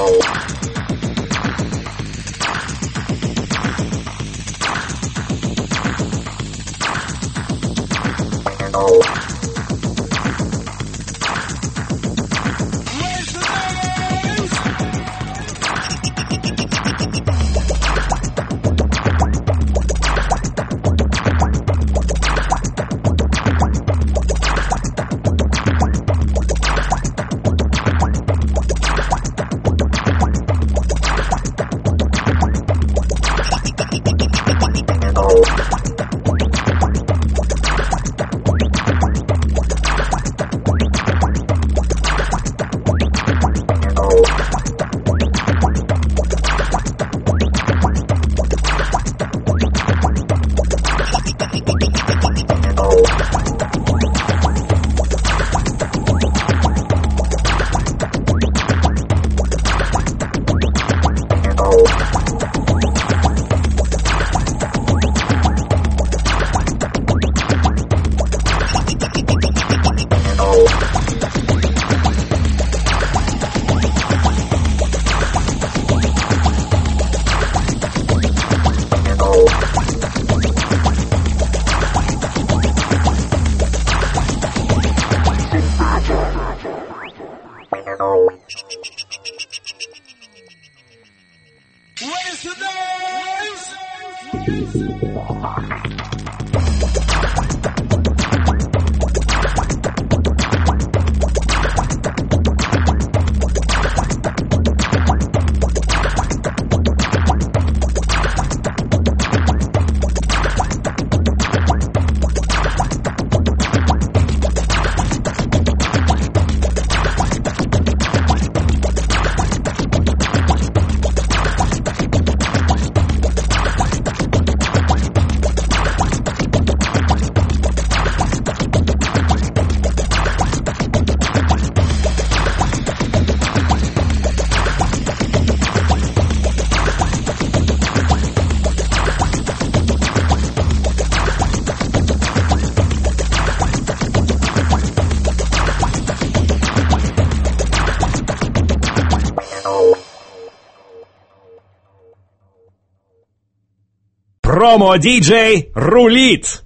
Oh. What is today? Промо-диджей рулит!